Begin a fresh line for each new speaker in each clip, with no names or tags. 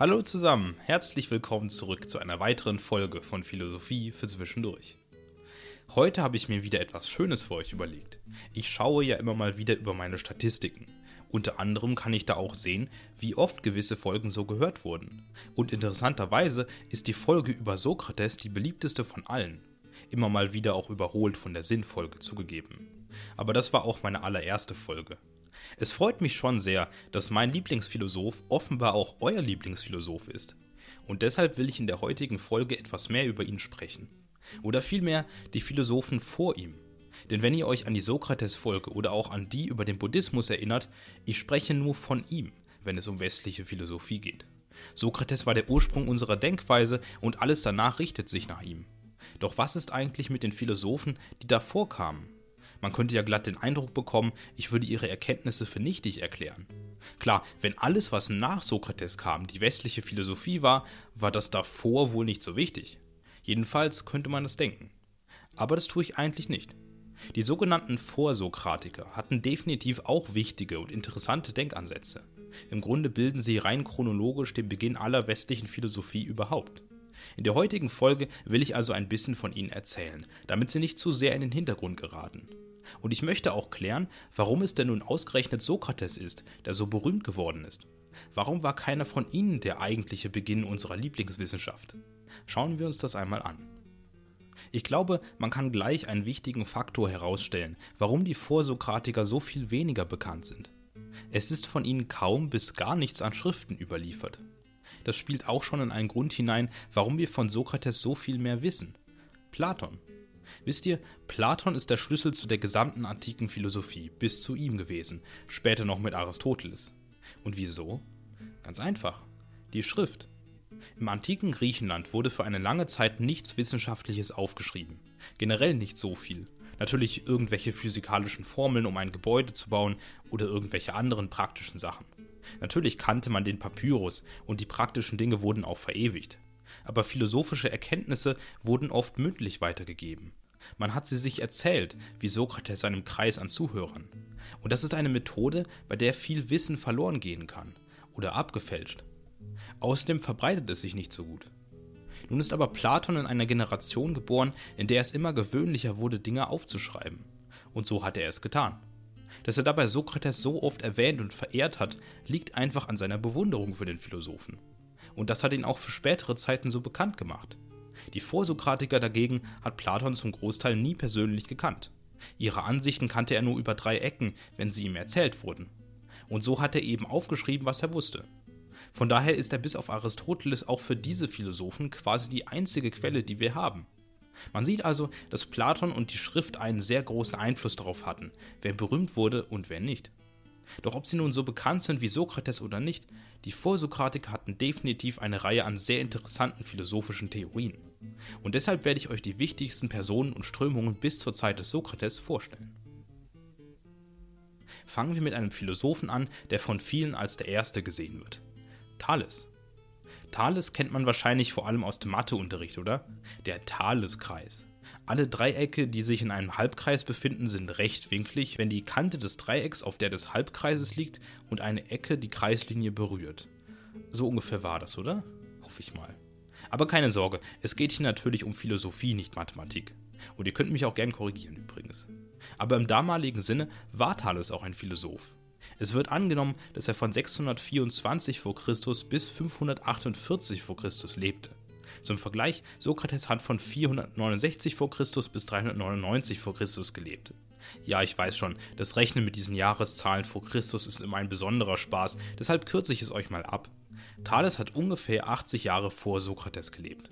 Hallo zusammen, herzlich willkommen zurück zu einer weiteren Folge von Philosophie für Zwischendurch. Heute habe ich mir wieder etwas Schönes für euch überlegt. Ich schaue ja immer mal wieder über meine Statistiken. Unter anderem kann ich da auch sehen, wie oft gewisse Folgen so gehört wurden. Und interessanterweise ist die Folge über Sokrates die beliebteste von allen. Immer mal wieder auch überholt von der Sinnfolge zugegeben. Aber das war auch meine allererste Folge. Es freut mich schon sehr, dass mein Lieblingsphilosoph offenbar auch euer Lieblingsphilosoph ist. Und deshalb will ich in der heutigen Folge etwas mehr über ihn sprechen. Oder vielmehr die Philosophen vor ihm. Denn wenn ihr euch an die Sokrates-Folge oder auch an die über den Buddhismus erinnert, ich spreche nur von ihm, wenn es um westliche Philosophie geht. Sokrates war der Ursprung unserer Denkweise und alles danach richtet sich nach ihm. Doch was ist eigentlich mit den Philosophen, die davor kamen? Man könnte ja glatt den Eindruck bekommen, ich würde ihre Erkenntnisse für nichtig erklären. Klar, wenn alles, was nach Sokrates kam, die westliche Philosophie war, war das davor wohl nicht so wichtig. Jedenfalls könnte man das denken. Aber das tue ich eigentlich nicht. Die sogenannten Vorsokratiker hatten definitiv auch wichtige und interessante Denkansätze. Im Grunde bilden sie rein chronologisch den Beginn aller westlichen Philosophie überhaupt. In der heutigen Folge will ich also ein bisschen von ihnen erzählen, damit sie nicht zu sehr in den Hintergrund geraten. Und ich möchte auch klären, warum es denn nun ausgerechnet Sokrates ist, der so berühmt geworden ist. Warum war keiner von ihnen der eigentliche Beginn unserer Lieblingswissenschaft? Schauen wir uns das einmal an. Ich glaube, man kann gleich einen wichtigen Faktor herausstellen, warum die Vorsokratiker so viel weniger bekannt sind. Es ist von ihnen kaum bis gar nichts an Schriften überliefert. Das spielt auch schon in einen Grund hinein, warum wir von Sokrates so viel mehr wissen. Platon. Wisst ihr, Platon ist der Schlüssel zu der gesamten antiken Philosophie, bis zu ihm gewesen, später noch mit Aristoteles. Und wieso? Ganz einfach. Die Schrift. Im antiken Griechenland wurde für eine lange Zeit nichts Wissenschaftliches aufgeschrieben. Generell nicht so viel. Natürlich irgendwelche physikalischen Formeln, um ein Gebäude zu bauen oder irgendwelche anderen praktischen Sachen. Natürlich kannte man den Papyrus und die praktischen Dinge wurden auch verewigt. Aber philosophische Erkenntnisse wurden oft mündlich weitergegeben. Man hat sie sich erzählt, wie Sokrates einem Kreis an Zuhörern. Und das ist eine Methode, bei der viel Wissen verloren gehen kann oder abgefälscht. Außerdem verbreitet es sich nicht so gut. Nun ist aber Platon in einer Generation geboren, in der es immer gewöhnlicher wurde, Dinge aufzuschreiben. Und so hat er es getan. Dass er dabei Sokrates so oft erwähnt und verehrt hat, liegt einfach an seiner Bewunderung für den Philosophen. Und das hat ihn auch für spätere Zeiten so bekannt gemacht. Die Vorsokratiker dagegen hat Platon zum Großteil nie persönlich gekannt. Ihre Ansichten kannte er nur über drei Ecken, wenn sie ihm erzählt wurden. Und so hat er eben aufgeschrieben, was er wusste. Von daher ist er bis auf Aristoteles auch für diese Philosophen quasi die einzige Quelle, die wir haben. Man sieht also, dass Platon und die Schrift einen sehr großen Einfluss darauf hatten, wer berühmt wurde und wer nicht. Doch ob sie nun so bekannt sind wie Sokrates oder nicht, die Vorsokratiker hatten definitiv eine Reihe an sehr interessanten philosophischen Theorien. Und deshalb werde ich euch die wichtigsten Personen und Strömungen bis zur Zeit des Sokrates vorstellen. Fangen wir mit einem Philosophen an, der von vielen als der erste gesehen wird. Thales. Thales kennt man wahrscheinlich vor allem aus dem Matheunterricht, oder? Der Thaleskreis. Alle Dreiecke, die sich in einem Halbkreis befinden, sind rechtwinklig, wenn die Kante des Dreiecks auf der des Halbkreises liegt und eine Ecke die Kreislinie berührt. So ungefähr war das, oder? Hoffe ich mal. Aber keine Sorge, es geht hier natürlich um Philosophie, nicht Mathematik. Und ihr könnt mich auch gern korrigieren übrigens. Aber im damaligen Sinne war Thales auch ein Philosoph. Es wird angenommen, dass er von 624 v. Chr. bis 548 v. Chr. lebte. Zum Vergleich, Sokrates hat von 469 v. Chr. bis 399 v. Chr. gelebt. Ja, ich weiß schon, das Rechnen mit diesen Jahreszahlen vor Christus ist immer ein besonderer Spaß, deshalb kürze ich es euch mal ab. Thales hat ungefähr 80 Jahre vor Sokrates gelebt.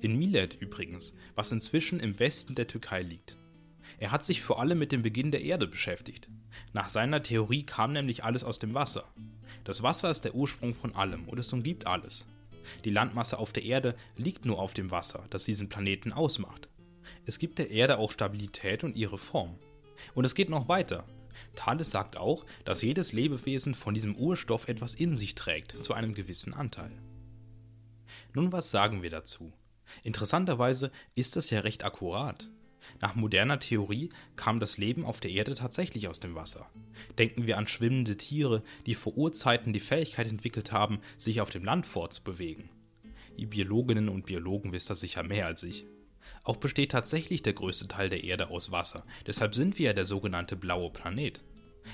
In Milet übrigens, was inzwischen im Westen der Türkei liegt. Er hat sich vor allem mit dem Beginn der Erde beschäftigt. Nach seiner Theorie kam nämlich alles aus dem Wasser. Das Wasser ist der Ursprung von allem und es umgibt alles. Die Landmasse auf der Erde liegt nur auf dem Wasser, das diesen Planeten ausmacht. Es gibt der Erde auch Stabilität und ihre Form. Und es geht noch weiter. Thales sagt auch, dass jedes Lebewesen von diesem Urstoff etwas in sich trägt, zu einem gewissen Anteil. Nun, was sagen wir dazu? Interessanterweise ist das ja recht akkurat. Nach moderner Theorie kam das Leben auf der Erde tatsächlich aus dem Wasser. Denken wir an schwimmende Tiere, die vor Urzeiten die Fähigkeit entwickelt haben, sich auf dem Land fortzubewegen. Ihr Biologinnen und Biologen wisst das sicher mehr als ich. Auch besteht tatsächlich der größte Teil der Erde aus Wasser, deshalb sind wir ja der sogenannte blaue Planet.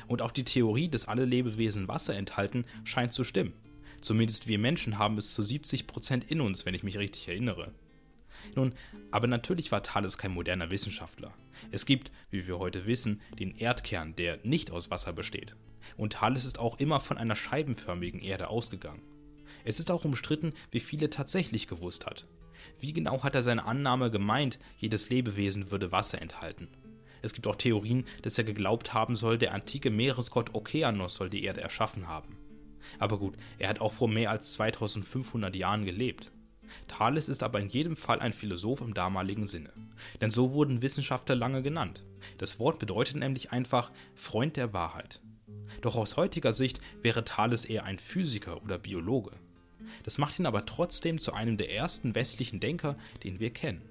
Und auch die Theorie, dass alle Lebewesen Wasser enthalten, scheint zu stimmen. Zumindest wir Menschen haben es zu 70% in uns, wenn ich mich richtig erinnere. Nun, aber natürlich war Thales kein moderner Wissenschaftler. Es gibt, wie wir heute wissen, den Erdkern, der nicht aus Wasser besteht. Und Thales ist auch immer von einer scheibenförmigen Erde ausgegangen. Es ist auch umstritten, wie viel er tatsächlich gewusst hat. Wie genau hat er seine Annahme gemeint, jedes Lebewesen würde Wasser enthalten? Es gibt auch Theorien, dass er geglaubt haben soll, der antike Meeresgott Okeanos soll die Erde erschaffen haben. Aber gut, er hat auch vor mehr als 2500 Jahren gelebt. Thales ist aber in jedem Fall ein Philosoph im damaligen Sinne. Denn so wurden Wissenschaftler lange genannt. Das Wort bedeutet nämlich einfach Freund der Wahrheit. Doch aus heutiger Sicht wäre Thales eher ein Physiker oder Biologe. Das macht ihn aber trotzdem zu einem der ersten westlichen Denker, den wir kennen.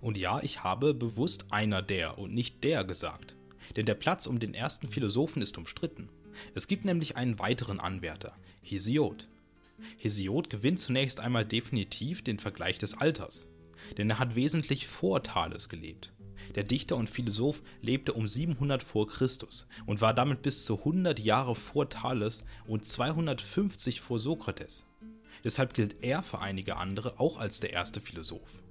Und ja, ich habe bewusst einer der und nicht der gesagt. Denn der Platz um den ersten Philosophen ist umstritten. Es gibt nämlich einen weiteren Anwärter, Hesiod. Hesiod gewinnt zunächst einmal definitiv den Vergleich des Alters, denn er hat wesentlich vor Thales gelebt. Der Dichter und Philosoph lebte um 700 vor Christus und war damit bis zu 100 Jahre vor Thales und 250 vor Sokrates. Deshalb gilt er für einige andere auch als der erste Philosoph.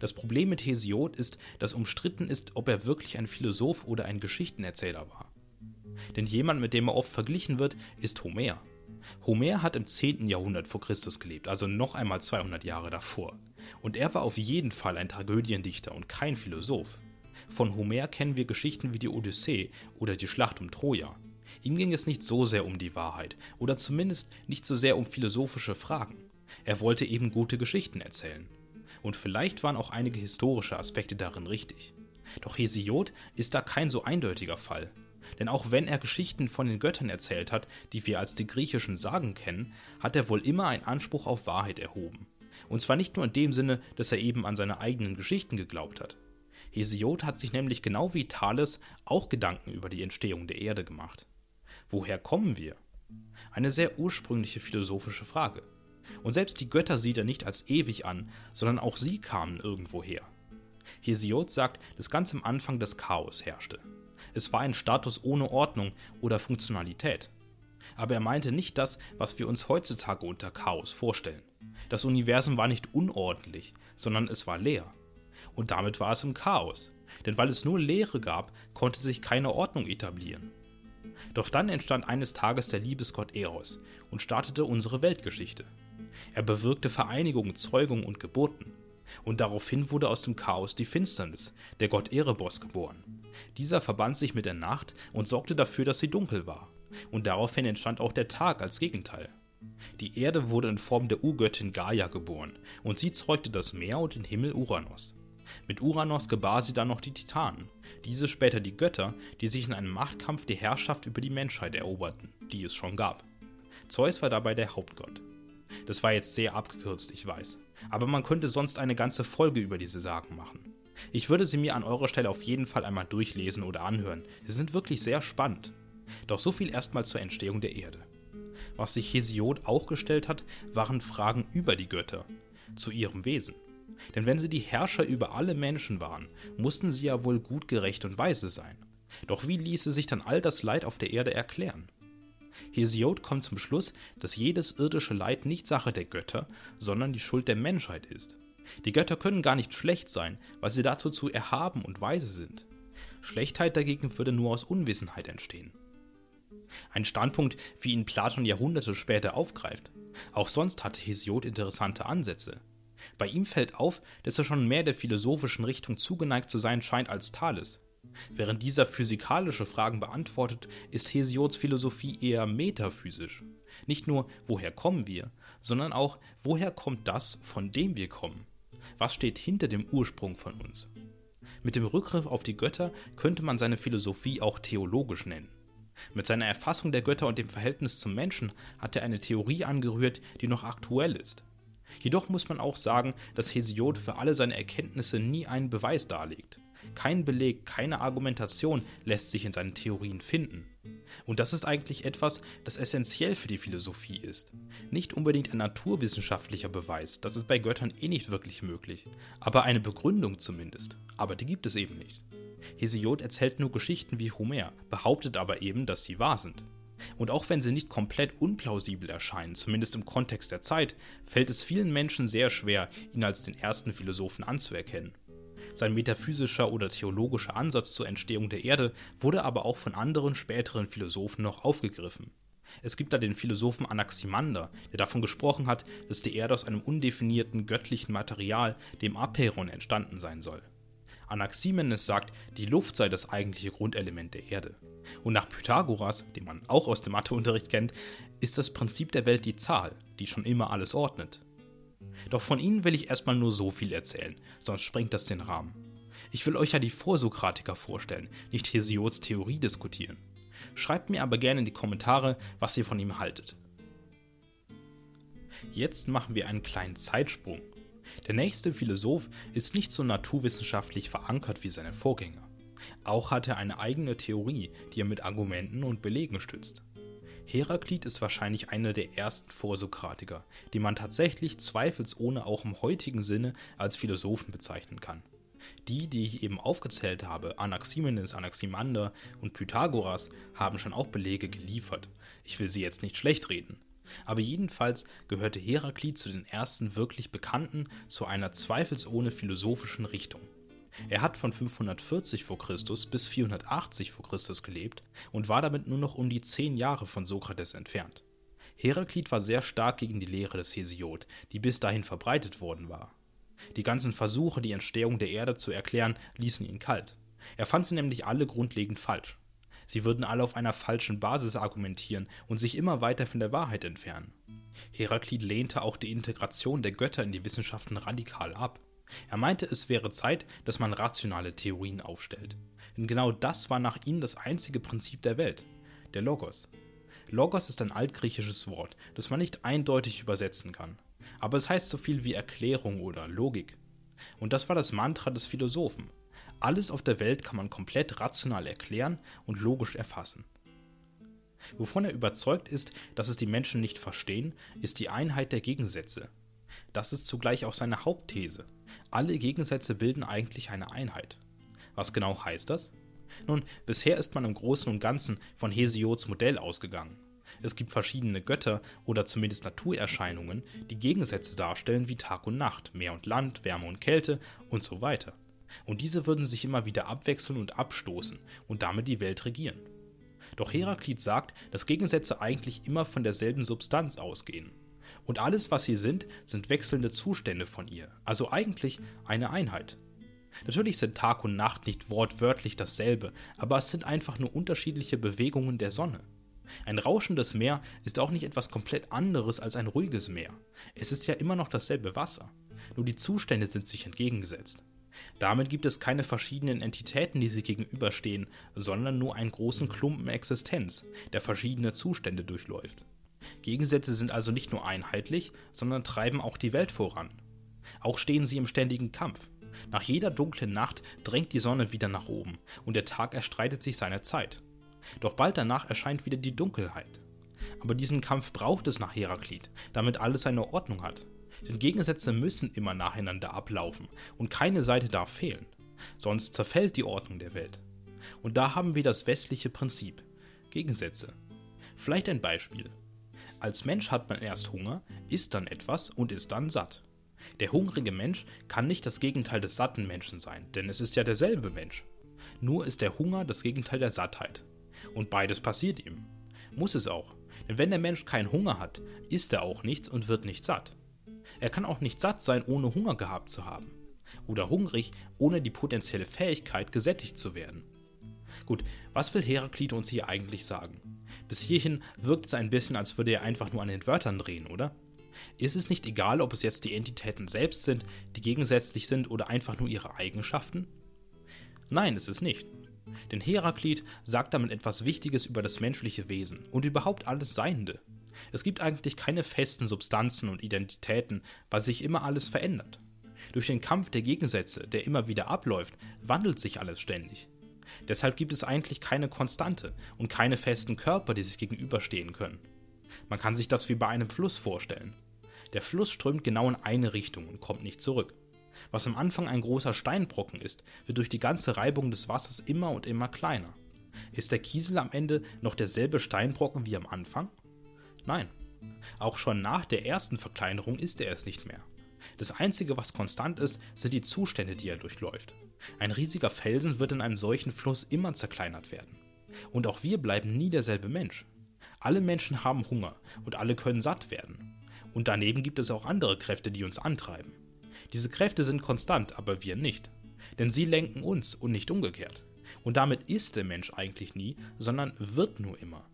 Das Problem mit Hesiod ist, dass umstritten ist, ob er wirklich ein Philosoph oder ein Geschichtenerzähler war. Denn jemand, mit dem er oft verglichen wird, ist Homer. Homer hat im 10. Jahrhundert vor Christus gelebt, also noch einmal 200 Jahre davor. Und er war auf jeden Fall ein Tragödiendichter und kein Philosoph. Von Homer kennen wir Geschichten wie die Odyssee oder die Schlacht um Troja. Ihm ging es nicht so sehr um die Wahrheit oder zumindest nicht so sehr um philosophische Fragen. Er wollte eben gute Geschichten erzählen. Und vielleicht waren auch einige historische Aspekte darin richtig. Doch Hesiod ist da kein so eindeutiger Fall. Denn auch wenn er Geschichten von den Göttern erzählt hat, die wir als die griechischen Sagen kennen, hat er wohl immer einen Anspruch auf Wahrheit erhoben. Und zwar nicht nur in dem Sinne, dass er eben an seine eigenen Geschichten geglaubt hat. Hesiod hat sich nämlich genau wie Thales auch Gedanken über die Entstehung der Erde gemacht. Woher kommen wir? Eine sehr ursprüngliche philosophische Frage. Und selbst die Götter sieht er nicht als ewig an, sondern auch sie kamen irgendwoher. Hesiod sagt, dass ganz am Anfang das Chaos herrschte. Es war ein Status ohne Ordnung oder Funktionalität. Aber er meinte nicht das, was wir uns heutzutage unter Chaos vorstellen. Das Universum war nicht unordentlich, sondern es war leer. Und damit war es im Chaos. Denn weil es nur Leere gab, konnte sich keine Ordnung etablieren. Doch dann entstand eines Tages der Liebesgott Eros und startete unsere Weltgeschichte. Er bewirkte Vereinigung, Zeugung und Geburten. Und daraufhin wurde aus dem Chaos die Finsternis, der Gott Erebos, geboren. Dieser verband sich mit der Nacht und sorgte dafür, dass sie dunkel war. Und daraufhin entstand auch der Tag als Gegenteil. Die Erde wurde in Form der Urgöttin Gaia geboren, und sie zeugte das Meer und den Himmel Uranus. Mit Uranus gebar sie dann noch die Titanen, diese später die Götter, die sich in einem Machtkampf die Herrschaft über die Menschheit eroberten, die es schon gab. Zeus war dabei der Hauptgott. Das war jetzt sehr abgekürzt, ich weiß. Aber man könnte sonst eine ganze Folge über diese Sagen machen. Ich würde sie mir an eurer Stelle auf jeden Fall einmal durchlesen oder anhören. Sie sind wirklich sehr spannend. Doch so viel erstmal zur Entstehung der Erde. Was sich Hesiod auch gestellt hat, waren Fragen über die Götter, zu ihrem Wesen. Denn wenn sie die Herrscher über alle Menschen waren, mussten sie ja wohl gut, gerecht und weise sein. Doch wie ließe sich dann all das Leid auf der Erde erklären? Hesiod kommt zum Schluss, dass jedes irdische Leid nicht Sache der Götter, sondern die Schuld der Menschheit ist. Die Götter können gar nicht schlecht sein, weil sie dazu zu erhaben und weise sind. Schlechtheit dagegen würde nur aus Unwissenheit entstehen. Ein Standpunkt, wie ihn Platon Jahrhunderte später aufgreift. Auch sonst hatte Hesiod interessante Ansätze. Bei ihm fällt auf, dass er schon mehr der philosophischen Richtung zugeneigt zu sein scheint als Thales. Während dieser physikalische Fragen beantwortet, ist Hesiods Philosophie eher metaphysisch. Nicht nur, woher kommen wir, sondern auch, woher kommt das, von dem wir kommen? Was steht hinter dem Ursprung von uns? Mit dem Rückgriff auf die Götter könnte man seine Philosophie auch theologisch nennen. Mit seiner Erfassung der Götter und dem Verhältnis zum Menschen hat er eine Theorie angerührt, die noch aktuell ist. Jedoch muss man auch sagen, dass Hesiod für alle seine Erkenntnisse nie einen Beweis darlegt. Kein Beleg, keine Argumentation lässt sich in seinen Theorien finden. Und das ist eigentlich etwas, das essentiell für die Philosophie ist. Nicht unbedingt ein naturwissenschaftlicher Beweis, das ist bei Göttern eh nicht wirklich möglich, aber eine Begründung zumindest. Aber die gibt es eben nicht. Hesiod erzählt nur Geschichten wie Homer, behauptet aber eben, dass sie wahr sind. Und auch wenn sie nicht komplett unplausibel erscheinen, zumindest im Kontext der Zeit, fällt es vielen Menschen sehr schwer, ihn als den ersten Philosophen anzuerkennen. Sein metaphysischer oder theologischer Ansatz zur Entstehung der Erde wurde aber auch von anderen späteren Philosophen noch aufgegriffen. Es gibt da den Philosophen Anaximander, der davon gesprochen hat, dass die Erde aus einem undefinierten göttlichen Material, dem Aperon, entstanden sein soll. Anaximenes sagt, die Luft sei das eigentliche Grundelement der Erde. Und nach Pythagoras, den man auch aus dem Matheunterricht kennt, ist das Prinzip der Welt die Zahl, die schon immer alles ordnet. Doch von ihnen will ich erstmal nur so viel erzählen, sonst sprengt das den Rahmen. Ich will euch ja die Vorsokratiker vorstellen, nicht Hesiods Theorie diskutieren. Schreibt mir aber gerne in die Kommentare, was ihr von ihm haltet. Jetzt machen wir einen kleinen Zeitsprung. Der nächste Philosoph ist nicht so naturwissenschaftlich verankert wie seine Vorgänger. Auch hat er eine eigene Theorie, die er mit Argumenten und Belegen stützt. Heraklit ist wahrscheinlich einer der ersten Vorsokratiker, die man tatsächlich zweifelsohne auch im heutigen Sinne als Philosophen bezeichnen kann. Die, die ich eben aufgezählt habe, Anaximenes, Anaximander und Pythagoras, haben schon auch Belege geliefert. Ich will sie jetzt nicht schlecht reden. Aber jedenfalls gehörte Heraklit zu den ersten wirklich bekannten, zu einer zweifelsohne philosophischen Richtung. Er hat von 540 v. Chr. bis 480 v. Chr. gelebt und war damit nur noch um die zehn Jahre von Sokrates entfernt. Heraklit war sehr stark gegen die Lehre des Hesiod, die bis dahin verbreitet worden war. Die ganzen Versuche, die Entstehung der Erde zu erklären, ließen ihn kalt. Er fand sie nämlich alle grundlegend falsch. Sie würden alle auf einer falschen Basis argumentieren und sich immer weiter von der Wahrheit entfernen. Heraklit lehnte auch die Integration der Götter in die Wissenschaften radikal ab. Er meinte, es wäre Zeit, dass man rationale Theorien aufstellt. Denn genau das war nach ihm das einzige Prinzip der Welt, der Logos. Logos ist ein altgriechisches Wort, das man nicht eindeutig übersetzen kann. Aber es heißt so viel wie Erklärung oder Logik. Und das war das Mantra des Philosophen. Alles auf der Welt kann man komplett rational erklären und logisch erfassen. Wovon er überzeugt ist, dass es die Menschen nicht verstehen, ist die Einheit der Gegensätze. Das ist zugleich auch seine Hauptthese. Alle Gegensätze bilden eigentlich eine Einheit. Was genau heißt das? Nun, bisher ist man im Großen und Ganzen von Hesiods Modell ausgegangen. Es gibt verschiedene Götter oder zumindest Naturerscheinungen, die Gegensätze darstellen wie Tag und Nacht, Meer und Land, Wärme und Kälte und so weiter. Und diese würden sich immer wieder abwechseln und abstoßen und damit die Welt regieren. Doch Heraklit sagt, dass Gegensätze eigentlich immer von derselben Substanz ausgehen. Und alles, was sie sind, sind wechselnde Zustände von ihr, also eigentlich eine Einheit. Natürlich sind Tag und Nacht nicht wortwörtlich dasselbe, aber es sind einfach nur unterschiedliche Bewegungen der Sonne. Ein rauschendes Meer ist auch nicht etwas komplett anderes als ein ruhiges Meer. Es ist ja immer noch dasselbe Wasser, nur die Zustände sind sich entgegengesetzt. Damit gibt es keine verschiedenen Entitäten, die sich gegenüberstehen, sondern nur einen großen Klumpen Existenz, der verschiedene Zustände durchläuft. Gegensätze sind also nicht nur einheitlich, sondern treiben auch die Welt voran. Auch stehen sie im ständigen Kampf. Nach jeder dunklen Nacht drängt die Sonne wieder nach oben und der Tag erstreitet sich seine Zeit. Doch bald danach erscheint wieder die Dunkelheit. Aber diesen Kampf braucht es nach Heraklit, damit alles seine Ordnung hat. Denn Gegensätze müssen immer nacheinander ablaufen und keine Seite darf fehlen. Sonst zerfällt die Ordnung der Welt. Und da haben wir das westliche Prinzip. Gegensätze. Vielleicht ein Beispiel. Als Mensch hat man erst Hunger, isst dann etwas und ist dann satt. Der hungrige Mensch kann nicht das Gegenteil des satten Menschen sein, denn es ist ja derselbe Mensch. Nur ist der Hunger das Gegenteil der Sattheit. Und beides passiert ihm. Muss es auch. Denn wenn der Mensch keinen Hunger hat, isst er auch nichts und wird nicht satt. Er kann auch nicht satt sein, ohne Hunger gehabt zu haben. Oder hungrig, ohne die potenzielle Fähigkeit, gesättigt zu werden. Gut, was will Heraklit uns hier eigentlich sagen? Bis hierhin wirkt es ein bisschen, als würde er einfach nur an den Wörtern drehen, oder? Ist es nicht egal, ob es jetzt die Entitäten selbst sind, die gegensätzlich sind oder einfach nur ihre Eigenschaften? Nein, ist es nicht. Denn Heraklit sagt damit etwas Wichtiges über das menschliche Wesen und überhaupt alles Seiende. Es gibt eigentlich keine festen Substanzen und Identitäten, weil sich immer alles verändert. Durch den Kampf der Gegensätze, der immer wieder abläuft, wandelt sich alles ständig. Deshalb gibt es eigentlich keine Konstante und keine festen Körper, die sich gegenüberstehen können. Man kann sich das wie bei einem Fluss vorstellen. Der Fluss strömt genau in eine Richtung und kommt nicht zurück. Was am Anfang ein großer Steinbrocken ist, wird durch die ganze Reibung des Wassers immer und immer kleiner. Ist der Kiesel am Ende noch derselbe Steinbrocken wie am Anfang? Nein. Auch schon nach der ersten Verkleinerung ist er es nicht mehr. Das Einzige, was konstant ist, sind die Zustände, die er durchläuft. Ein riesiger Felsen wird in einem solchen Fluss immer zerkleinert werden. Und auch wir bleiben nie derselbe Mensch. Alle Menschen haben Hunger und alle können satt werden. Und daneben gibt es auch andere Kräfte, die uns antreiben. Diese Kräfte sind konstant, aber wir nicht. Denn sie lenken uns und nicht umgekehrt. Und damit ist der Mensch eigentlich nie, sondern wird nur immer.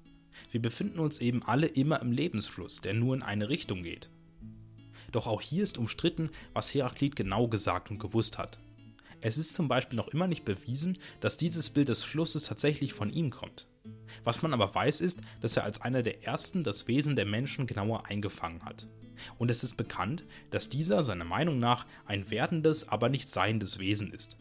Wir befinden uns eben alle immer im Lebensfluss, der nur in eine Richtung geht. Doch auch hier ist umstritten, was Heraklit genau gesagt und gewusst hat. Es ist zum Beispiel noch immer nicht bewiesen, dass dieses Bild des Flusses tatsächlich von ihm kommt. Was man aber weiß ist, dass er als einer der ersten das Wesen der Menschen genauer eingefangen hat. Und es ist bekannt, dass dieser seiner Meinung nach ein werdendes, aber nicht seiendes Wesen ist.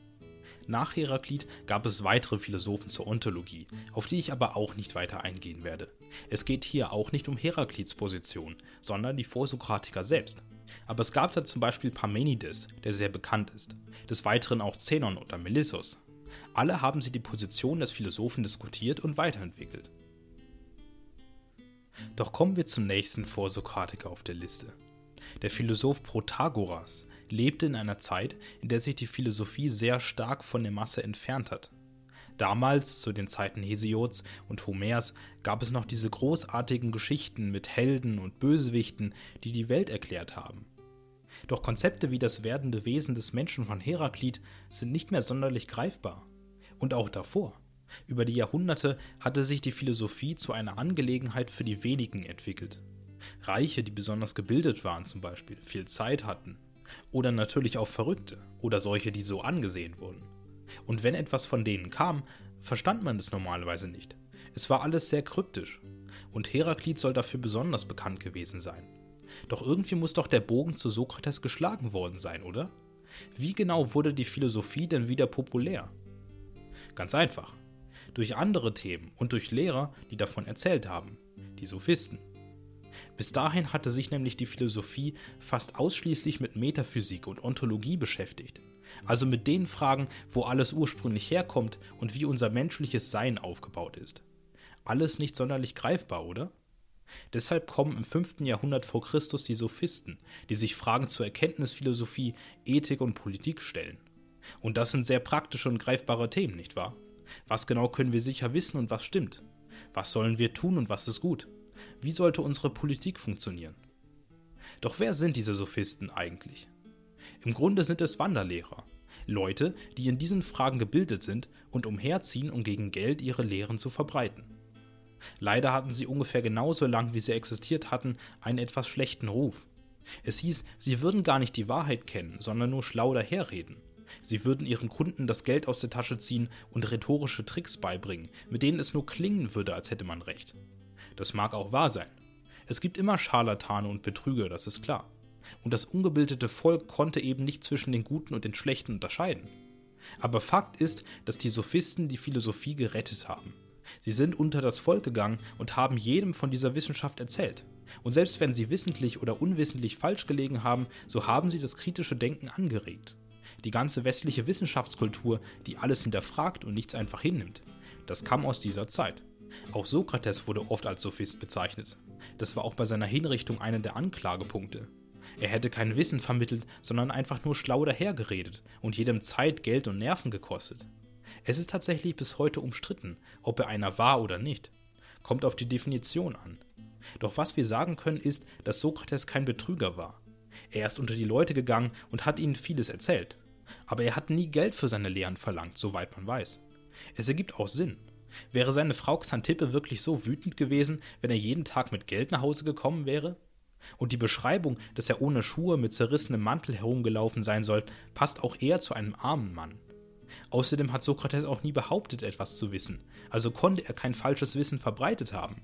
Nach Heraklit gab es weitere Philosophen zur Ontologie, auf die ich aber auch nicht weiter eingehen werde. Es geht hier auch nicht um Heraklits Position, sondern die Vorsokratiker selbst. Aber es gab da zum Beispiel Parmenides, der sehr bekannt ist, des Weiteren auch Zenon oder Melissus. Alle haben sie die Position des Philosophen diskutiert und weiterentwickelt. Doch kommen wir zum nächsten Vorsokratiker auf der Liste. Der Philosoph Protagoras lebte in einer Zeit, in der sich die Philosophie sehr stark von der Masse entfernt hat. Damals, zu den Zeiten Hesiods und Homers, gab es noch diese großartigen Geschichten mit Helden und Bösewichten, die die Welt erklärt haben. Doch Konzepte wie das werdende Wesen des Menschen von Heraklit sind nicht mehr sonderlich greifbar. Und auch davor. Über die Jahrhunderte hatte sich die Philosophie zu einer Angelegenheit für die wenigen entwickelt. Reiche, die besonders gebildet waren zum Beispiel, viel Zeit hatten. Oder natürlich auch Verrückte oder solche, die so angesehen wurden. Und wenn etwas von denen kam, verstand man es normalerweise nicht. Es war alles sehr kryptisch. Und Heraklit soll dafür besonders bekannt gewesen sein. Doch irgendwie muss doch der Bogen zu Sokrates geschlagen worden sein, oder? Wie genau wurde die Philosophie denn wieder populär? Ganz einfach. Durch andere Themen und durch Lehrer, die davon erzählt haben, die Sophisten. Bis dahin hatte sich nämlich die Philosophie fast ausschließlich mit Metaphysik und Ontologie beschäftigt. Also mit den Fragen, wo alles ursprünglich herkommt und wie unser menschliches Sein aufgebaut ist. Alles nicht sonderlich greifbar, oder? Deshalb kommen im 5. Jahrhundert vor Christus die Sophisten, die sich Fragen zur Erkenntnisphilosophie, Ethik und Politik stellen. Und das sind sehr praktische und greifbare Themen, nicht wahr? Was genau können wir sicher wissen und was stimmt? Was sollen wir tun und was ist gut? Wie sollte unsere Politik funktionieren? Doch wer sind diese Sophisten eigentlich? Im Grunde sind es Wanderlehrer, Leute, die in diesen Fragen gebildet sind und umherziehen, um gegen Geld ihre Lehren zu verbreiten. Leider hatten sie ungefähr genauso lang, wie sie existiert hatten, einen etwas schlechten Ruf. Es hieß, sie würden gar nicht die Wahrheit kennen, sondern nur schlau daherreden. Sie würden ihren Kunden das Geld aus der Tasche ziehen und rhetorische Tricks beibringen, mit denen es nur klingen würde, als hätte man recht. Das mag auch wahr sein. Es gibt immer Scharlatane und Betrüger, das ist klar. Und das ungebildete Volk konnte eben nicht zwischen den Guten und den Schlechten unterscheiden. Aber Fakt ist, dass die Sophisten die Philosophie gerettet haben. Sie sind unter das Volk gegangen und haben jedem von dieser Wissenschaft erzählt. Und selbst wenn sie wissentlich oder unwissentlich falsch gelegen haben, so haben sie das kritische Denken angeregt. Die ganze westliche Wissenschaftskultur, die alles hinterfragt und nichts einfach hinnimmt, das kam aus dieser Zeit. Auch Sokrates wurde oft als Sophist bezeichnet. Das war auch bei seiner Hinrichtung einer der Anklagepunkte. Er hätte kein Wissen vermittelt, sondern einfach nur schlau dahergeredet und jedem Zeit, Geld und Nerven gekostet. Es ist tatsächlich bis heute umstritten, ob er einer war oder nicht. Kommt auf die Definition an. Doch was wir sagen können ist, dass Sokrates kein Betrüger war. Er ist unter die Leute gegangen und hat ihnen vieles erzählt. Aber er hat nie Geld für seine Lehren verlangt, soweit man weiß. Es ergibt auch Sinn. Wäre seine Frau Xantippe wirklich so wütend gewesen, wenn er jeden Tag mit Geld nach Hause gekommen wäre? Und die Beschreibung, dass er ohne Schuhe mit zerrissenem Mantel herumgelaufen sein soll, passt auch eher zu einem armen Mann. Außerdem hat Sokrates auch nie behauptet, etwas zu wissen, also konnte er kein falsches Wissen verbreitet haben.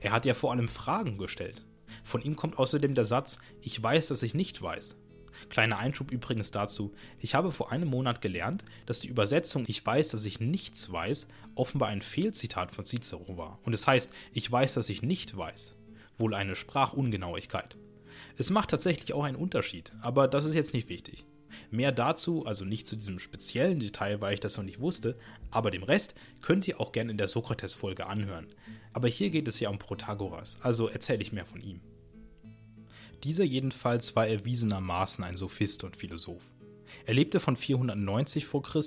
Er hat ja vor allem Fragen gestellt. Von ihm kommt außerdem der Satz, ich weiß, dass ich nicht weiß. Kleiner Einschub übrigens dazu, ich habe vor einem Monat gelernt, dass die Übersetzung Ich weiß, dass ich nichts weiß offenbar ein Fehlzitat von Cicero war. Und es heißt, ich weiß, dass ich nicht weiß. Wohl eine Sprachungenauigkeit. Es macht tatsächlich auch einen Unterschied, aber das ist jetzt nicht wichtig. Mehr dazu, also nicht zu diesem speziellen Detail, weil ich das noch nicht wusste, aber dem Rest könnt ihr auch gerne in der Sokrates-Folge anhören. Aber hier geht es ja um Protagoras, also erzähle ich mehr von ihm. Dieser jedenfalls war erwiesenermaßen ein Sophist und Philosoph. Er lebte von 490 v. Chr.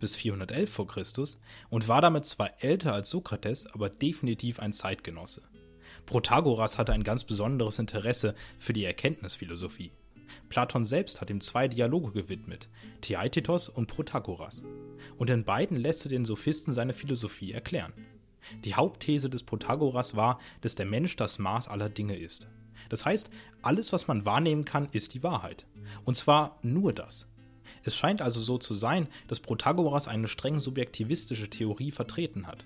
bis 411 v. Chr. und war damit zwar älter als Sokrates, aber definitiv ein Zeitgenosse. Protagoras hatte ein ganz besonderes Interesse für die Erkenntnisphilosophie. Platon selbst hat ihm zwei Dialoge gewidmet, Theaetetos und Protagoras. Und in beiden lässt er den Sophisten seine Philosophie erklären. Die Hauptthese des Protagoras war, dass der Mensch das Maß aller Dinge ist. Das heißt, alles, was man wahrnehmen kann, ist die Wahrheit. Und zwar nur das. Es scheint also so zu sein, dass Protagoras eine streng subjektivistische Theorie vertreten hat.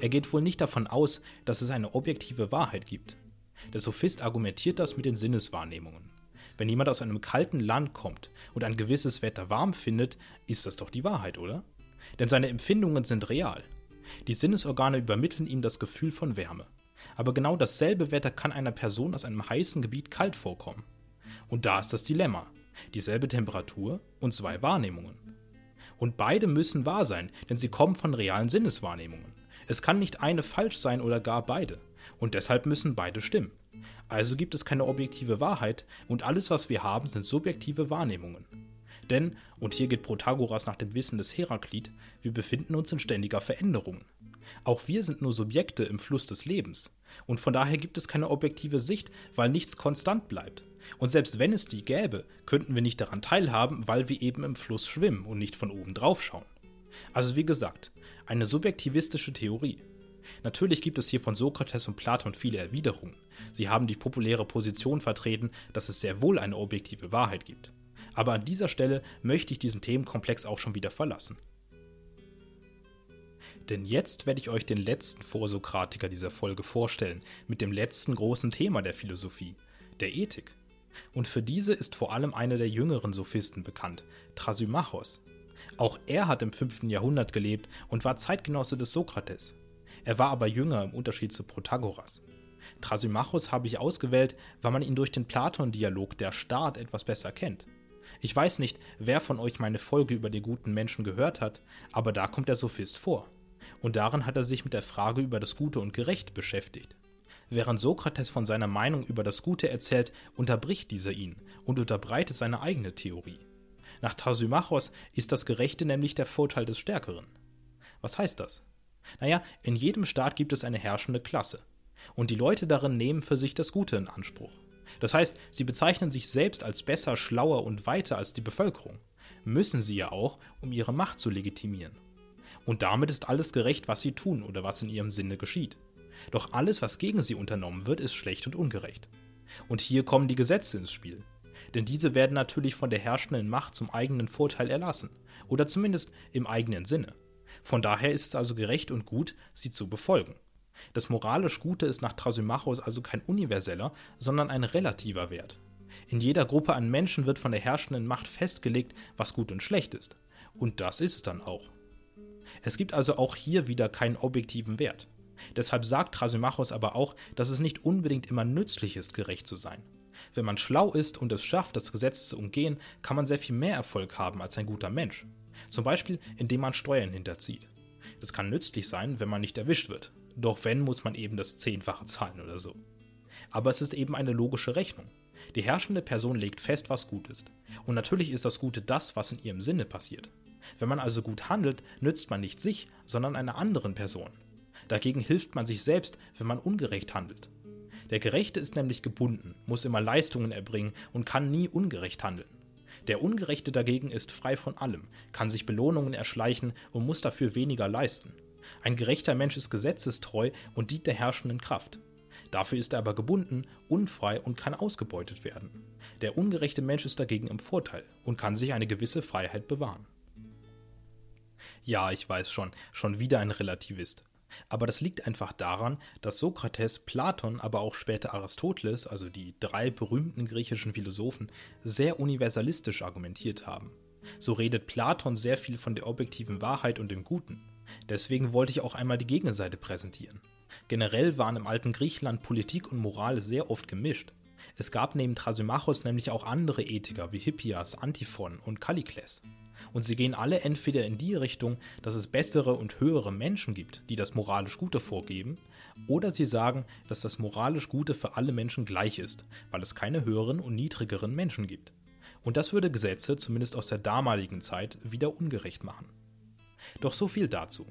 Er geht wohl nicht davon aus, dass es eine objektive Wahrheit gibt. Der Sophist argumentiert das mit den Sinneswahrnehmungen. Wenn jemand aus einem kalten Land kommt und ein gewisses Wetter warm findet, ist das doch die Wahrheit, oder? Denn seine Empfindungen sind real. Die Sinnesorgane übermitteln ihm das Gefühl von Wärme. Aber genau dasselbe Wetter kann einer Person aus einem heißen Gebiet kalt vorkommen. Und da ist das Dilemma. Dieselbe Temperatur und zwei Wahrnehmungen. Und beide müssen wahr sein, denn sie kommen von realen Sinneswahrnehmungen. Es kann nicht eine falsch sein oder gar beide. Und deshalb müssen beide stimmen. Also gibt es keine objektive Wahrheit und alles, was wir haben, sind subjektive Wahrnehmungen. Denn, und hier geht Protagoras nach dem Wissen des Heraklit, wir befinden uns in ständiger Veränderung. Auch wir sind nur Subjekte im Fluss des Lebens. Und von daher gibt es keine objektive Sicht, weil nichts konstant bleibt. Und selbst wenn es die gäbe, könnten wir nicht daran teilhaben, weil wir eben im Fluss schwimmen und nicht von oben drauf schauen. Also wie gesagt, eine subjektivistische Theorie. Natürlich gibt es hier von Sokrates und Platon viele Erwiderungen. Sie haben die populäre Position vertreten, dass es sehr wohl eine objektive Wahrheit gibt. Aber an dieser Stelle möchte ich diesen Themenkomplex auch schon wieder verlassen. Denn jetzt werde ich euch den letzten Vorsokratiker dieser Folge vorstellen, mit dem letzten großen Thema der Philosophie, der Ethik. Und für diese ist vor allem einer der jüngeren Sophisten bekannt, Thrasymachos. Auch er hat im 5. Jahrhundert gelebt und war Zeitgenosse des Sokrates. Er war aber jünger im Unterschied zu Protagoras. Thrasymachos habe ich ausgewählt, weil man ihn durch den Platon-Dialog Der Staat etwas besser kennt. Ich weiß nicht, wer von euch meine Folge über die guten Menschen gehört hat, aber da kommt der Sophist vor und darin hat er sich mit der Frage über das Gute und Gerecht beschäftigt. Während Sokrates von seiner Meinung über das Gute erzählt, unterbricht dieser ihn und unterbreitet seine eigene Theorie. Nach Thrasymachos ist das Gerechte nämlich der Vorteil des Stärkeren. Was heißt das? Naja, in jedem Staat gibt es eine herrschende Klasse. Und die Leute darin nehmen für sich das Gute in Anspruch. Das heißt, sie bezeichnen sich selbst als besser, schlauer und weiter als die Bevölkerung. Müssen sie ja auch, um ihre Macht zu legitimieren. Und damit ist alles gerecht, was sie tun oder was in ihrem Sinne geschieht. Doch alles, was gegen sie unternommen wird, ist schlecht und ungerecht. Und hier kommen die Gesetze ins Spiel. Denn diese werden natürlich von der herrschenden Macht zum eigenen Vorteil erlassen. Oder zumindest im eigenen Sinne. Von daher ist es also gerecht und gut, sie zu befolgen. Das moralisch Gute ist nach Thrasymachos also kein universeller, sondern ein relativer Wert. In jeder Gruppe an Menschen wird von der herrschenden Macht festgelegt, was gut und schlecht ist. Und das ist es dann auch. Es gibt also auch hier wieder keinen objektiven Wert. Deshalb sagt Thrasymachos aber auch, dass es nicht unbedingt immer nützlich ist, gerecht zu sein. Wenn man schlau ist und es schafft, das Gesetz zu umgehen, kann man sehr viel mehr Erfolg haben als ein guter Mensch. Zum Beispiel, indem man Steuern hinterzieht. Das kann nützlich sein, wenn man nicht erwischt wird. Doch wenn, muss man eben das Zehnfache zahlen oder so. Aber es ist eben eine logische Rechnung. Die herrschende Person legt fest, was gut ist. Und natürlich ist das Gute das, was in ihrem Sinne passiert. Wenn man also gut handelt, nützt man nicht sich, sondern einer anderen Person. Dagegen hilft man sich selbst, wenn man ungerecht handelt. Der Gerechte ist nämlich gebunden, muss immer Leistungen erbringen und kann nie ungerecht handeln. Der Ungerechte dagegen ist frei von allem, kann sich Belohnungen erschleichen und muss dafür weniger leisten. Ein gerechter Mensch ist gesetzestreu und dient der herrschenden Kraft. Dafür ist er aber gebunden, unfrei und kann ausgebeutet werden. Der ungerechte Mensch ist dagegen im Vorteil und kann sich eine gewisse Freiheit bewahren. Ja, ich weiß schon, schon wieder ein Relativist. Aber das liegt einfach daran, dass Sokrates, Platon, aber auch später Aristoteles, also die drei berühmten griechischen Philosophen, sehr universalistisch argumentiert haben. So redet Platon sehr viel von der objektiven Wahrheit und dem Guten. Deswegen wollte ich auch einmal die Gegenseite präsentieren. Generell waren im alten Griechenland Politik und Moral sehr oft gemischt. Es gab neben Thrasymachos nämlich auch andere Ethiker wie Hippias, Antiphon und Kallikles. Und sie gehen alle entweder in die Richtung, dass es bessere und höhere Menschen gibt, die das moralisch Gute vorgeben, oder sie sagen, dass das moralisch Gute für alle Menschen gleich ist, weil es keine höheren und niedrigeren Menschen gibt. Und das würde Gesetze, zumindest aus der damaligen Zeit, wieder ungerecht machen. Doch so viel dazu.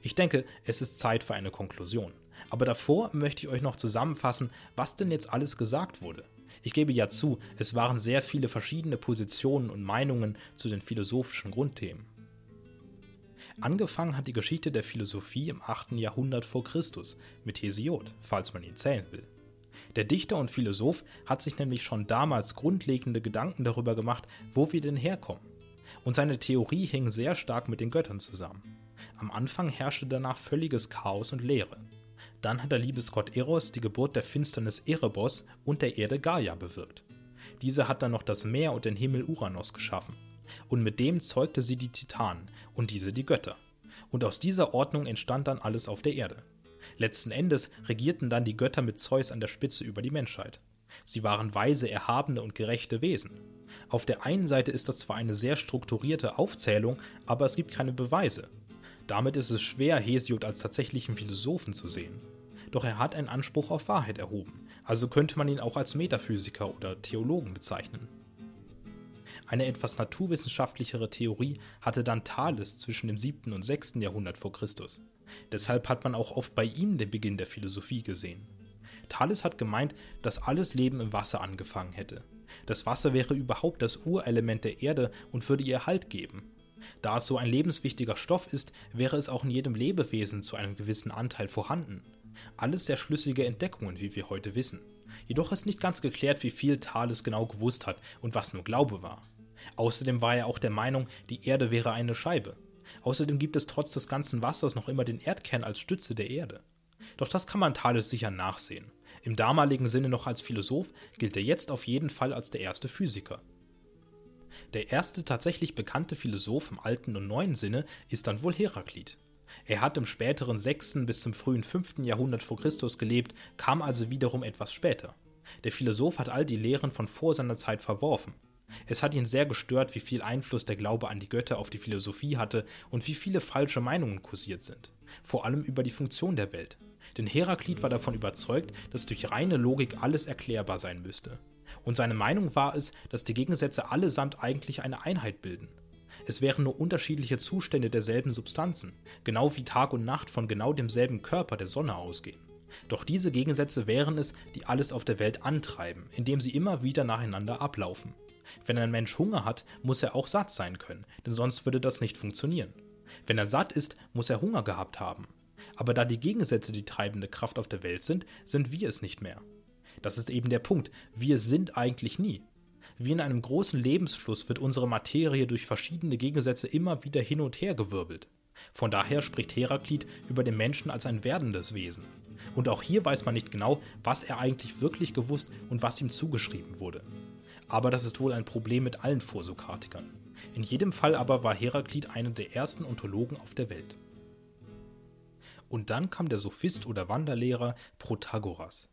Ich denke, es ist Zeit für eine Konklusion. Aber davor möchte ich euch noch zusammenfassen, was denn jetzt alles gesagt wurde. Ich gebe ja zu, es waren sehr viele verschiedene Positionen und Meinungen zu den philosophischen Grundthemen. Angefangen hat die Geschichte der Philosophie im 8. Jahrhundert vor Christus mit Hesiod, falls man ihn zählen will. Der Dichter und Philosoph hat sich nämlich schon damals grundlegende Gedanken darüber gemacht, wo wir denn herkommen. Und seine Theorie hing sehr stark mit den Göttern zusammen. Am Anfang herrschte danach völliges Chaos und Leere. Dann hat der Liebesgott Eros die Geburt der Finsternis Erebos und der Erde Gaia bewirkt. Diese hat dann noch das Meer und den Himmel Uranus geschaffen. Und mit dem zeugte sie die Titanen und diese die Götter. Und aus dieser Ordnung entstand dann alles auf der Erde. Letzten Endes regierten dann die Götter mit Zeus an der Spitze über die Menschheit. Sie waren weise, erhabene und gerechte Wesen. Auf der einen Seite ist das zwar eine sehr strukturierte Aufzählung, aber es gibt keine Beweise. Damit ist es schwer, Hesiod als tatsächlichen Philosophen zu sehen doch er hat einen Anspruch auf Wahrheit erhoben, also könnte man ihn auch als Metaphysiker oder Theologen bezeichnen. Eine etwas naturwissenschaftlichere Theorie hatte dann Thales zwischen dem 7. und 6. Jahrhundert vor Christus. Deshalb hat man auch oft bei ihm den Beginn der Philosophie gesehen. Thales hat gemeint, dass alles Leben im Wasser angefangen hätte. Das Wasser wäre überhaupt das Urelement der Erde und würde ihr Halt geben. Da es so ein lebenswichtiger Stoff ist, wäre es auch in jedem Lebewesen zu einem gewissen Anteil vorhanden. Alles sehr schlüssige Entdeckungen, wie wir heute wissen. Jedoch ist nicht ganz geklärt, wie viel Thales genau gewusst hat und was nur Glaube war. Außerdem war er auch der Meinung, die Erde wäre eine Scheibe. Außerdem gibt es trotz des ganzen Wassers noch immer den Erdkern als Stütze der Erde. Doch das kann man Thales sicher nachsehen. Im damaligen Sinne noch als Philosoph gilt er jetzt auf jeden Fall als der erste Physiker. Der erste tatsächlich bekannte Philosoph im alten und neuen Sinne ist dann wohl Heraklit. Er hat im späteren 6. bis zum frühen 5. Jahrhundert vor Christus gelebt, kam also wiederum etwas später. Der Philosoph hat all die Lehren von vor seiner Zeit verworfen. Es hat ihn sehr gestört, wie viel Einfluss der Glaube an die Götter auf die Philosophie hatte und wie viele falsche Meinungen kursiert sind, vor allem über die Funktion der Welt. Denn Heraklit war davon überzeugt, dass durch reine Logik alles erklärbar sein müsste. Und seine Meinung war es, dass die Gegensätze allesamt eigentlich eine Einheit bilden. Es wären nur unterschiedliche Zustände derselben Substanzen, genau wie Tag und Nacht von genau demselben Körper der Sonne ausgehen. Doch diese Gegensätze wären es, die alles auf der Welt antreiben, indem sie immer wieder nacheinander ablaufen. Wenn ein Mensch Hunger hat, muss er auch satt sein können, denn sonst würde das nicht funktionieren. Wenn er satt ist, muss er Hunger gehabt haben. Aber da die Gegensätze die treibende Kraft auf der Welt sind, sind wir es nicht mehr. Das ist eben der Punkt, wir sind eigentlich nie. Wie in einem großen Lebensfluss wird unsere Materie durch verschiedene Gegensätze immer wieder hin und her gewirbelt. Von daher spricht Heraklit über den Menschen als ein werdendes Wesen. Und auch hier weiß man nicht genau, was er eigentlich wirklich gewusst und was ihm zugeschrieben wurde. Aber das ist wohl ein Problem mit allen Vorsokratikern. In jedem Fall aber war Heraklit einer der ersten Ontologen auf der Welt. Und dann kam der Sophist oder Wanderlehrer Protagoras.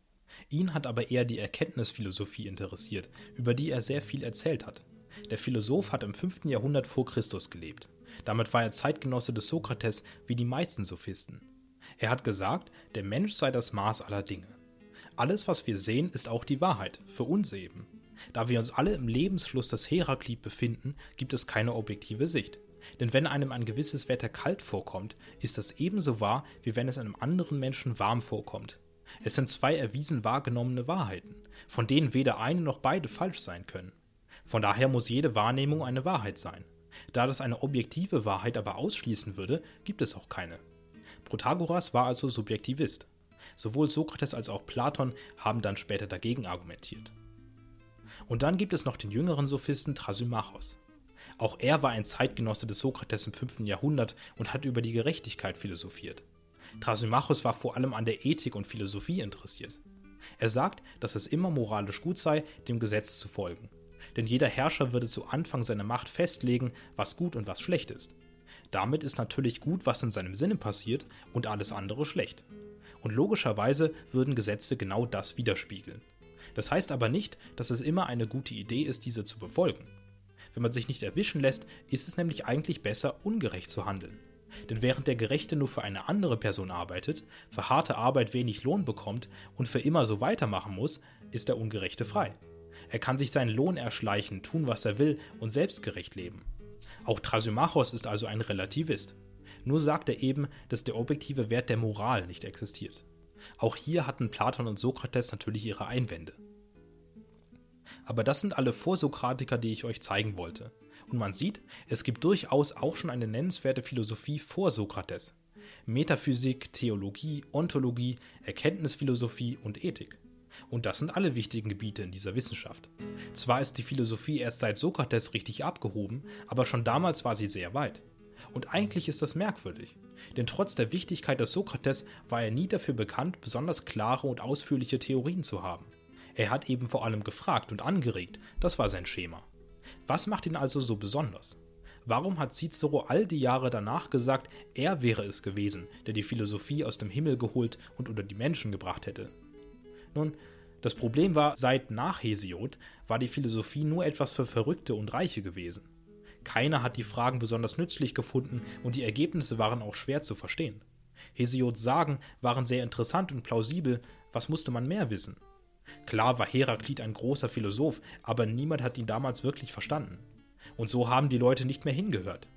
Ihn hat aber eher die Erkenntnisphilosophie interessiert, über die er sehr viel erzählt hat. Der Philosoph hat im 5. Jahrhundert vor Christus gelebt. Damit war er Zeitgenosse des Sokrates wie die meisten Sophisten. Er hat gesagt, der Mensch sei das Maß aller Dinge. Alles, was wir sehen, ist auch die Wahrheit, für uns eben. Da wir uns alle im Lebensfluss des Heraklit befinden, gibt es keine objektive Sicht. Denn wenn einem ein gewisses Wetter kalt vorkommt, ist das ebenso wahr, wie wenn es einem anderen Menschen warm vorkommt. Es sind zwei erwiesen wahrgenommene Wahrheiten, von denen weder eine noch beide falsch sein können. Von daher muss jede Wahrnehmung eine Wahrheit sein. Da das eine objektive Wahrheit aber ausschließen würde, gibt es auch keine. Protagoras war also Subjektivist. Sowohl Sokrates als auch Platon haben dann später dagegen argumentiert. Und dann gibt es noch den jüngeren Sophisten Thrasymachos. Auch er war ein Zeitgenosse des Sokrates im 5. Jahrhundert und hat über die Gerechtigkeit philosophiert. Thrasymachos war vor allem an der Ethik und Philosophie interessiert. Er sagt, dass es immer moralisch gut sei, dem Gesetz zu folgen. Denn jeder Herrscher würde zu Anfang seiner Macht festlegen, was gut und was schlecht ist. Damit ist natürlich gut, was in seinem Sinne passiert, und alles andere schlecht. Und logischerweise würden Gesetze genau das widerspiegeln. Das heißt aber nicht, dass es immer eine gute Idee ist, diese zu befolgen. Wenn man sich nicht erwischen lässt, ist es nämlich eigentlich besser, ungerecht zu handeln. Denn während der Gerechte nur für eine andere Person arbeitet, für harte Arbeit wenig Lohn bekommt und für immer so weitermachen muss, ist der Ungerechte frei. Er kann sich seinen Lohn erschleichen, tun, was er will und selbstgerecht leben. Auch Thrasymachos ist also ein Relativist. Nur sagt er eben, dass der objektive Wert der Moral nicht existiert. Auch hier hatten Platon und Sokrates natürlich ihre Einwände. Aber das sind alle Vorsokratiker, die ich euch zeigen wollte. Und man sieht, es gibt durchaus auch schon eine nennenswerte Philosophie vor Sokrates. Metaphysik, Theologie, Ontologie, Erkenntnisphilosophie und Ethik. Und das sind alle wichtigen Gebiete in dieser Wissenschaft. Zwar ist die Philosophie erst seit Sokrates richtig abgehoben, aber schon damals war sie sehr weit. Und eigentlich ist das merkwürdig, denn trotz der Wichtigkeit des Sokrates war er nie dafür bekannt, besonders klare und ausführliche Theorien zu haben. Er hat eben vor allem gefragt und angeregt, das war sein Schema. Was macht ihn also so besonders? Warum hat Cicero all die Jahre danach gesagt, er wäre es gewesen, der die Philosophie aus dem Himmel geholt und unter die Menschen gebracht hätte? Nun, das Problem war, seit nach Hesiod war die Philosophie nur etwas für Verrückte und Reiche gewesen. Keiner hat die Fragen besonders nützlich gefunden und die Ergebnisse waren auch schwer zu verstehen. Hesiods Sagen waren sehr interessant und plausibel, was musste man mehr wissen? Klar war Heraklit ein großer Philosoph, aber niemand hat ihn damals wirklich verstanden. Und so haben die Leute nicht mehr hingehört.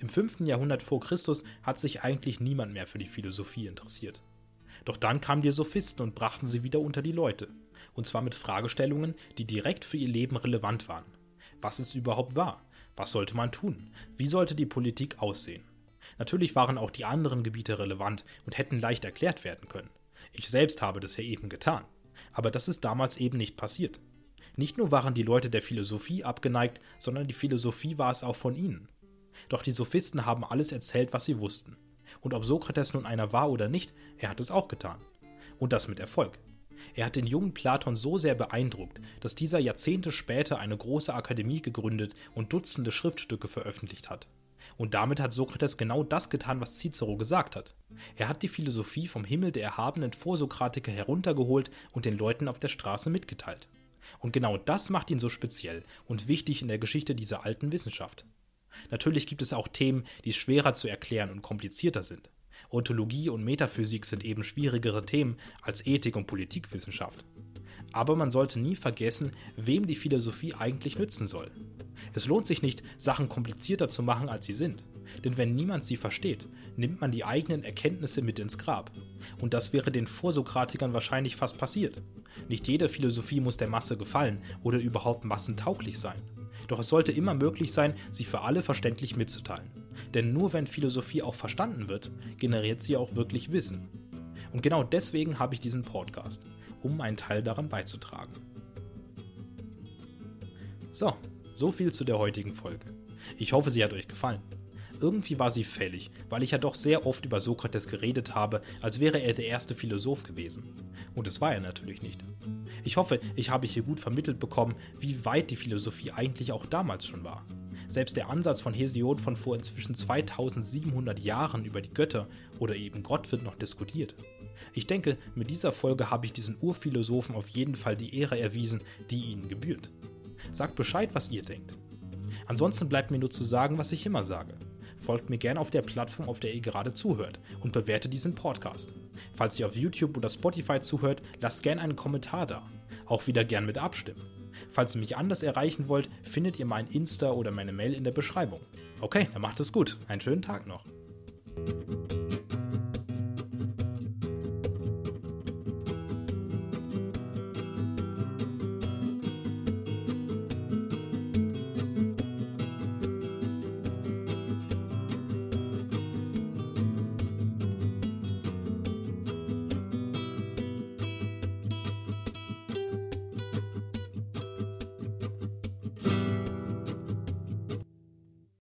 Im 5. Jahrhundert vor Christus hat sich eigentlich niemand mehr für die Philosophie interessiert. Doch dann kamen die Sophisten und brachten sie wieder unter die Leute. Und zwar mit Fragestellungen, die direkt für ihr Leben relevant waren. Was ist überhaupt wahr? Was sollte man tun? Wie sollte die Politik aussehen? Natürlich waren auch die anderen Gebiete relevant und hätten leicht erklärt werden können. Ich selbst habe das ja eben getan. Aber das ist damals eben nicht passiert. Nicht nur waren die Leute der Philosophie abgeneigt, sondern die Philosophie war es auch von ihnen. Doch die Sophisten haben alles erzählt, was sie wussten. Und ob Sokrates nun einer war oder nicht, er hat es auch getan. Und das mit Erfolg. Er hat den jungen Platon so sehr beeindruckt, dass dieser Jahrzehnte später eine große Akademie gegründet und Dutzende Schriftstücke veröffentlicht hat. Und damit hat Sokrates genau das getan, was Cicero gesagt hat. Er hat die Philosophie vom Himmel der erhabenen Vorsokratiker heruntergeholt und den Leuten auf der Straße mitgeteilt. Und genau das macht ihn so speziell und wichtig in der Geschichte dieser alten Wissenschaft. Natürlich gibt es auch Themen, die schwerer zu erklären und komplizierter sind. Ontologie und Metaphysik sind eben schwierigere Themen als Ethik und Politikwissenschaft. Aber man sollte nie vergessen, wem die Philosophie eigentlich nützen soll. Es lohnt sich nicht, Sachen komplizierter zu machen, als sie sind. Denn wenn niemand sie versteht, nimmt man die eigenen Erkenntnisse mit ins Grab. Und das wäre den Vorsokratikern wahrscheinlich fast passiert. Nicht jede Philosophie muss der Masse gefallen oder überhaupt massentauglich sein. Doch es sollte immer möglich sein, sie für alle verständlich mitzuteilen. Denn nur wenn Philosophie auch verstanden wird, generiert sie auch wirklich Wissen. Und genau deswegen habe ich diesen Podcast, um einen Teil daran beizutragen. So, so viel zu der heutigen Folge. Ich hoffe, sie hat euch gefallen. Irgendwie war sie fällig, weil ich ja doch sehr oft über Sokrates geredet habe, als wäre er der erste Philosoph gewesen. Und das war er natürlich nicht. Ich hoffe, ich habe hier gut vermittelt bekommen, wie weit die Philosophie eigentlich auch damals schon war. Selbst der Ansatz von Hesiod von vor inzwischen 2700 Jahren über die Götter oder eben Gott wird noch diskutiert. Ich denke, mit dieser Folge habe ich diesen Urphilosophen auf jeden Fall die Ehre erwiesen, die ihnen gebührt. Sagt Bescheid, was ihr denkt. Ansonsten bleibt mir nur zu sagen, was ich immer sage folgt mir gerne auf der Plattform, auf der ihr gerade zuhört und bewertet diesen Podcast. Falls ihr auf YouTube oder Spotify zuhört, lasst gerne einen Kommentar da. Auch wieder gern mit abstimmen. Falls ihr mich anders erreichen wollt, findet ihr mein Insta oder meine Mail in der Beschreibung. Okay, dann macht es gut. Einen schönen Tag noch.